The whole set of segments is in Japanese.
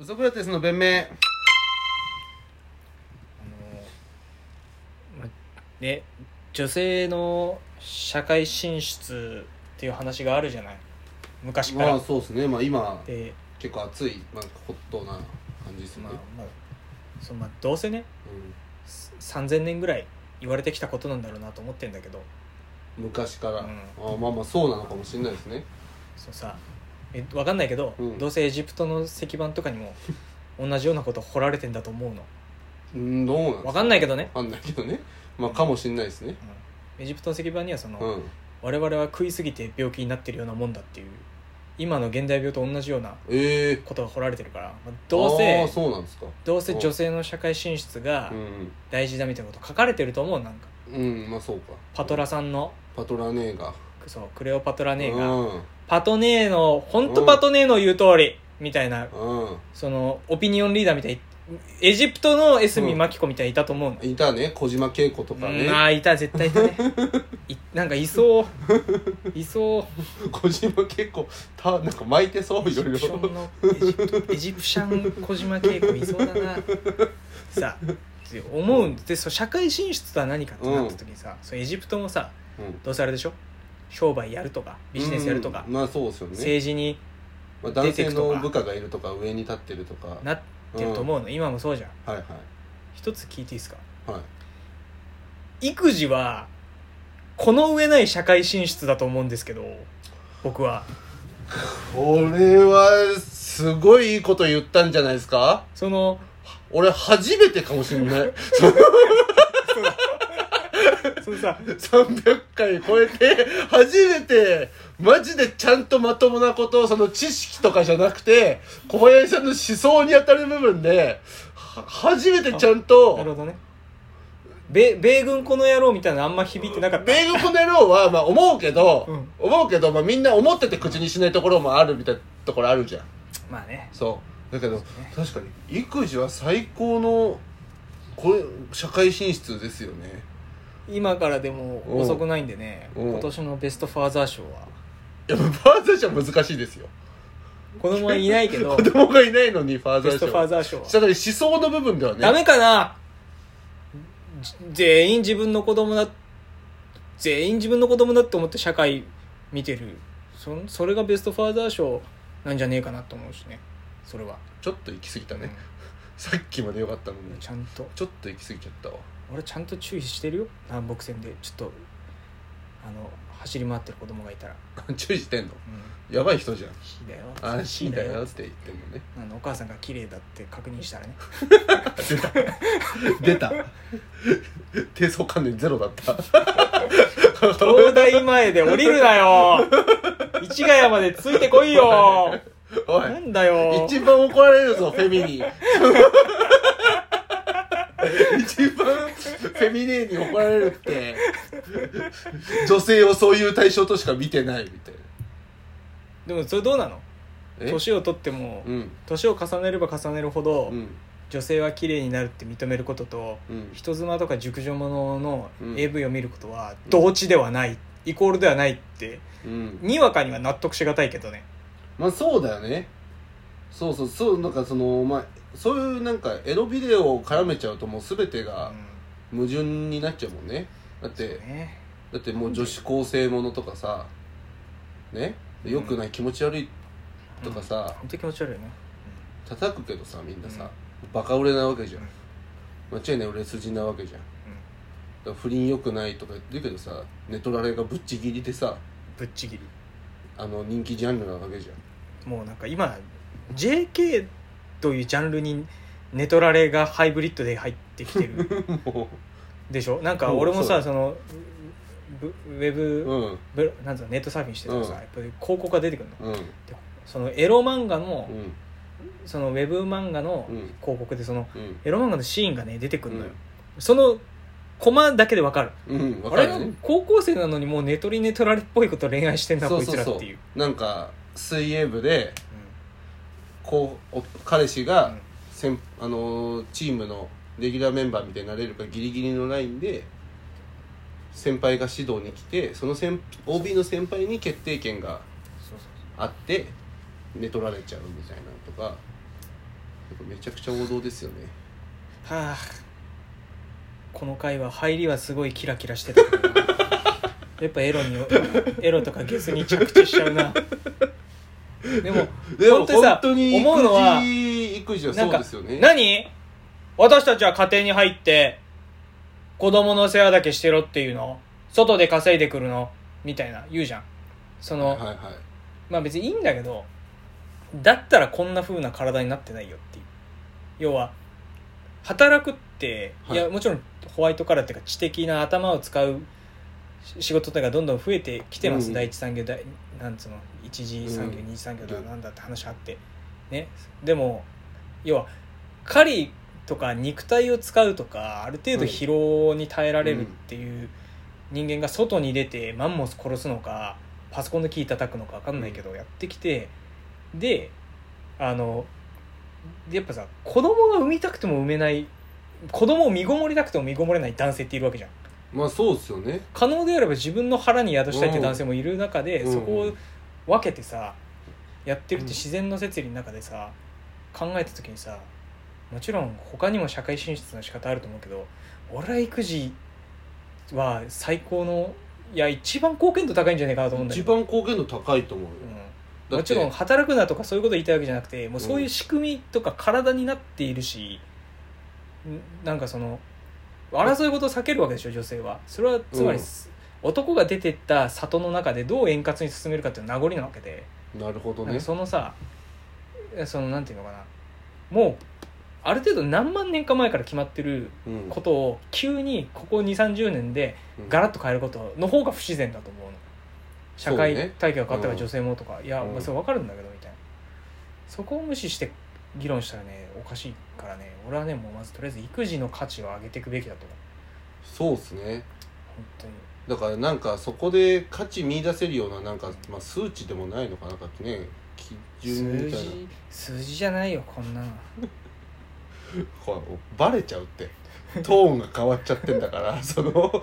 ウソクラテスの弁明。あのまね女性の社会進出っていう話があるじゃない。昔から、まあそうですね。まあ今で結構熱い、まあ、ホットな感じですよね。まあ、まあそのまあどうせね3000年ぐらい言われてきたことなんだろうなと思ってんだけど。うん、昔から、うん。あまあまあそうなのかもしれないですね。そうさえ分かんないけど、うん。どうせエジプトの石板とかにも 同じようなこと掘られてんだと思うの。うんどうなん分か？んないけどね、わかんないけどね。まあかもしれないですね。うん。エジプトの石板にはその、うん。我々は食いすぎて病気になってるようなもんだっていう今の現代病と同じようなええことが掘られてるから、まあどうせそうなんですか。どうせ女性の社会進出がうん大事だみたいなこと書かれてると思うなんか。うんまあそうか。パトラさんの。パトラネーがそうクレオパトラ姉がうん。パトネーの本当パトネーの言う通りみたいなうん。そのオピニオンリーダーみたいエジプトのエスミマキコみたいにいたと思うの、いたね小島恵子とかね。うんああいた絶対いたね。いなんかいそう。いそう。小島恵子たなんか巻いてそういろいろ。プシャンのエジプトエジプシャン小島恵子いそうだな。さあって思うんでそう社会進出とは何かってなった時にさ、そうエジプトもさうん。どうせあれでしょ？商売やるとかビジネスやるとか、うんまあそうですよね、政治にまあ、男性出てくとか。の部下がいるとか上に立ってるとか。なってると思うの、今もそうじゃん。はいはい。一つ聞いていいですか？はい。育児はこの上ない社会進出だと思うんですけど僕は。これはすごいいいこと言ったんじゃないですか？その俺初めてかもしれない。そ のさ300回超えて初めてマジでちゃんとまともなことをその知識とかじゃなくて小林さんの思想に当たる部分では初めてちゃんなるとほどね。米米軍この野郎みたいなのあんま響いてなかった。米国の野郎はまあ思うけど、うん。思うけど、まあ、みんな思ってて口にしないところもあるみたいなところあるじゃん。まあね。そう。だけどね。確かに育児は最高のこれ社会進出ですよね今からでも遅くないんでねうん。今年のベストファーザー賞は。いやファーザー賞は難しいですよ。子供はいないけど 子供がいないのにファーザベストー賞ファーザー賞は。だから思想の部分ではね。ダメかな？じ全員自分の子供だ全員自分の子供だって思って社会見てる。そそれがベストファーザー賞なんじゃねえかなと思うしね。それは、ちょっと行き過ぎたね、うん。さっきまでよかったのに。ちゃんと。ちょっと行き過ぎちゃったわ俺ちゃんと注意してるよ？南北線で。ちょっとあの走り回ってる子供がいたら、注意してんの？うん、やばい人じゃん。いいだよあいいんだよ。って言ってんのね。あのお母さんが綺麗だって確認したらね。出た。低層関連ゼロだった。東大前で降りるなよ。市ヶ谷までついてこいよ。おないんだよ。一番怒られるぞフェミに一番フェミネーに怒られるって。女性をそういう対象としか見てないみたいでもそれどうなの？年を取ってもうん。年を重ねれば重ねるほど、うん。女性は綺麗になるって認めることと、うん。人妻とか熟女もののうん。AV を見ることは同値ではない、イコールではないってうん。にわかには納得しがたいけどね。まあそうだよね。そうそうそうなんかそのまあそういうなんかエロビデオを絡めちゃうともう全てが矛盾になっちゃうもんね。だってね。だってもう女子高生ものとかさね？でよくない気持ち悪いとかさ、本当に気持ち悪いよね。叩くけどさみんなさ、バカ売れなわけじゃん、うん。間違いない売れ筋なわけじゃん。だから不倫良くないとか言ってるけどさネトラレがぶっちぎりでさぶっちぎり。あの人気ジャンルなわけじゃん。もうなんか今 JK というジャンルにネトラレがハイブリッドで入ってきてる？もでしょ？なんかうん俺もさそのブウェブ、ううん。ブなんつうのネットサーフィンしてたらさ、うん。やっぱり広告が出てくるの。うん。でそのエロ漫画の、うん。そのウェブ漫画のうん。広告でそのうん。エロ漫画のシーンがね出てくるのよ、うん。そのコマだけでわかる。うんわあれかるね。高校生なのにもうネトリネトラレっぽいこと恋愛してんなこいつらっていう。なんか水泳部でこう彼氏が、うんあのチームのレギュラーメンバーみたいになれるかギリギリのラインで先輩が指導に来てその先 OB の先輩に決定権があって寝取られちゃうみたいなとかめちゃくちゃ王道ですよね。はあこの回は入りはすごいキラキラしてたやっぱエロにエロとかゲスに着地しちゃうな。でもでも本当にさ本当に思うのは育児はなんかそうですよね。何？私たちは家庭に入って子供の世話だけしてろっていうの？外で稼いでくるの？みたいな言うじゃん。その、はいはいはい。まあ別にいいんだけどだったらこんな風な体になってないよっていう。要は働くって、はい。い、やもちろんホワイトカラーっていうか知的な頭を使うし仕事とかどんどん増えてきてます、うん。第一産業第なんつうの？一次産業、うん。二次産業とかなんだって話あって。ね。でも要は狩りとか肉体を使うとかある程度疲労に耐えられるっていう人間が外に出てマンモス殺すのかパソコンのキー叩くのか分かんないけどやってきてであのでやっぱさ子供が産みたくても産めない子供を身ごもりたくても身ごもれない男性っているわけじゃんまあそうですよね。可能であれば自分の腹に宿したいって男性もいる中で、うん。そこを分けてさやってるって自然の摂理の中でさ考えた時にさもちろん他にも社会進出の仕方あると思うけど俺は育児は最高のいや一番貢献度高いんじゃないかなと思うんだけ一ど、番貢献度高いと思うよ、うん。だって。もちろん働くなとかそういうこと言いたいわけじゃなくてもうそういう仕組みとか体になっているし、んなんかその争い事を避けるわけでしょ女性は。それはつまり、うん男が出てった里の中でどう円滑に進めるかっていう名残なわけで、なるほどね。かそのさそのなんていうのかな。もうある程度何万年か前から決まってるうん。ことを急にここ2 3 0年でうん。ガラッと変えることの方が不自然だと思うの。社会体系が変わったからうん。女性もとか、いや、うん。まあそれ分かるんだけどみたいな。そこを無視して議論したらねおかしいからね俺はねもうまずとりあえず育児の価値を上げていくべきだと。思うそうですね。本当に。だからなんかそこで価値見出せるようななんか、まあ、数値でもないのかななんかね基準みたいな。数字？数字じゃないよこんなの。ほらバレちゃうって。トーンが変わっちゃってんだから その思っ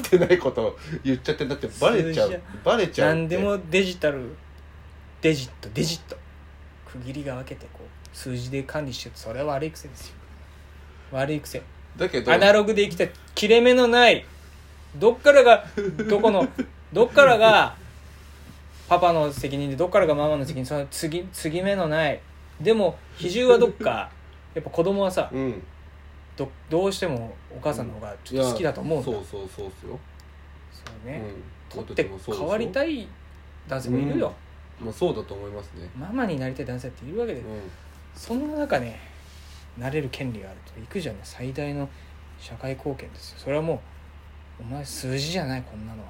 てないこと言っちゃってだってバレちゃう。数字じゃバレちゃうって。何でもデジタルデジットデジット。区切りが分けてこう数字で管理してるそれは悪い癖ですよ。悪い癖。だけどアナログで生きて切れ目のないどっからがどこの どっからがパパの責任でどっからがママの責任その継ぎ継ぎ目のない。でも比重はどっか。やっぱ子供はさうん。どどうしてもお母さんの方がちょっと好きだと思うんだ、いやそうそうそうっすよ、そうね、うん、取って変わりたい、い男性もいるよ、まあ、そうだと思いますね。ママになりたい男性っているわけで、うんそんな中ねなれる権利があると育児はね最大の社会貢献ですよ。それはもうお前数字じゃないこんなのは。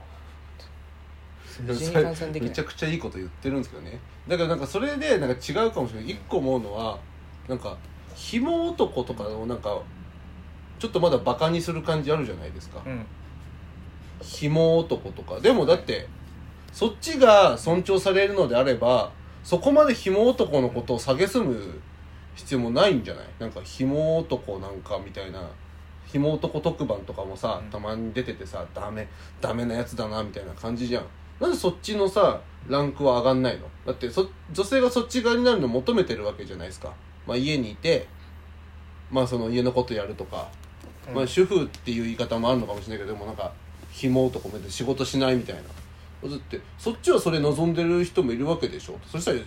数字に換算できない。めちゃくちゃいいこと言ってるんですけどね。だからなんかそれでなんか違うかもしれない。一個思うのはなんか紐男とかをなんかちょっとまだバカにする感じあるじゃないですか、うん。紐男とか。でもだってそっちが尊重されるのであればそこまで紐男のことを蔑む必要もないんじゃない？なんか紐男なんかみたいな。紐男特番とかもさうん。たまに出ててさダメダメなやつだなみたいな感じじゃん。なんでそっちのさランクは上がんないの？だってそ女性がそっち側になるの求めてるわけじゃないですか、まあ、家にいてまあその家のことやるとか。うん。まあ、主婦っていう言い方もあるのかもしれないけどでもなんか紐とかも仕事しないみたいな。だってそっちはそれ望んでる人もいるわけでしょ？そしたらい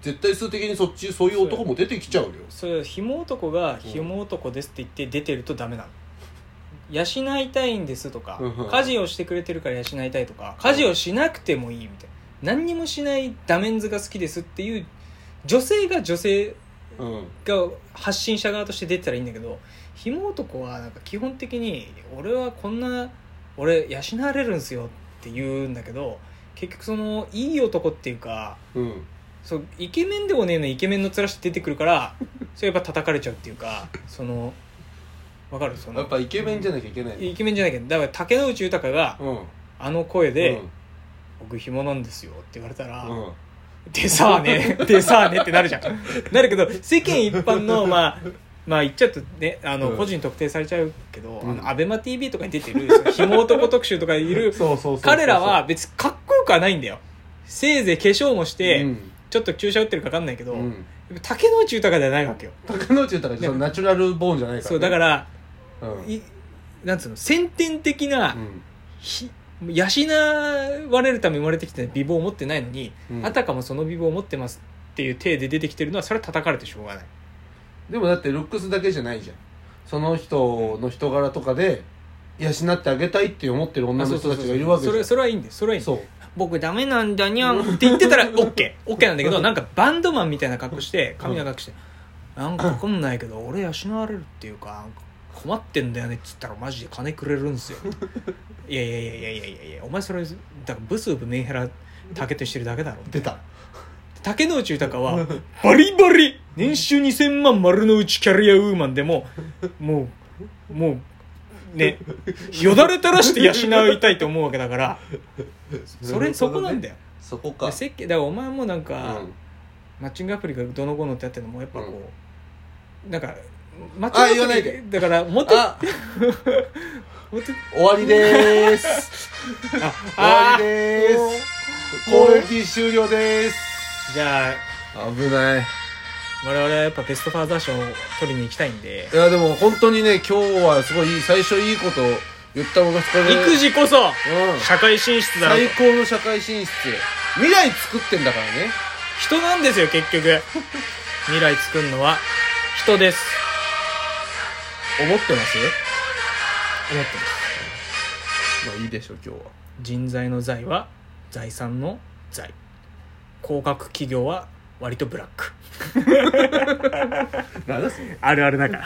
絶対数的にそっちそういう男も出てきちゃうよ。そういうひも男が「ひも男です」って言って出てるとダメなの。養いたいん。ですとかうん。家事をしてくれてるから養いたいとか家事をしなくてもいいみたいな。何にもしないダメンズが好きですっていう女性が女性うん。が発信者側として出てたらいいんだけどひも男はなんか基本的に俺はこんな俺養われるんすよって言うんだけど結局そのいい男っていうかうんそうイケメンでもねえのにイケメンの面して出てくるから それやっぱ叩かれちゃうっていうかそのわかる？そのやっぱイケメンじゃなきゃいけないの？イケメンじゃないけどだから竹野内豊がうん。あの声でうん「僕紐なんですよ」って言われたらうん「でさあね でさあね」ってなるじゃん。なるけど世間一般の まあまあ言っちゃうとねあのうん。個人特定されちゃうけど、うん。あのアベマ t v とかに出てるその紐男特集とかいるそうそうそうそう。彼らは別にかっこよくはないんだよ。せいぜい化粧もして、うんちょっと注射打ってるか分かんないけど、うん。竹野内豊ではないわけよ。竹野内豊ってそのナチュラルボーンじゃないから、ね、そうだからうん。いなんつうの先天的な、うん。ひ養われるため生まれてきた美貌を持ってないのに、うん。あたかもその美貌を持ってますっていう体で出てきてるのはそれは叩かれてしょうがない。でもだってルックスだけじゃないじゃん。その人の人柄とかで養ってあげたいって思ってる女の人たちがいるわけじゃん。それそれはいいんですそれはいいんですそう僕ダメなんだにゃんって言ってたら OKOK なんだけどなんかバンドマンみたいな格好して髪長くして、なんか分かんないけど俺養われるっていうか困ってんだよねっつったらマジで金くれるんですよ。いやいやいやいやいやいやいやお前それだからブスブメンヘラ竹としてるだけだろ。出た。竹野内豊はバリバリ年収2000万丸の内キャリアウーマンでももうもうねよだれ垂らして養いたいと思うわけだから。それ、そこなんだよ。そこか。で設計だからお前もなんうか、ん。マッチングアプリがどのこうのってやってるのもやっぱこう、なんかマッあチングアプリだからもっと終わりでーす。あ終わりでー。す攻撃終了です。じゃあ。危ない我々はやっぱベストファーザー賞を取りに行きたいんで。いやでも本当にね今日はすごいいい最初いいこと言ったのがそれで育児こそうん。社会進出だろ最高の社会進出。未来作ってんだからね。人なんですよ結局。未来作るのは。人です。思ってます？思ってます。まあいいでしょう今日は。人材の財は財産の財。広角企業は割とブラック。何だそれ。あるあるだから。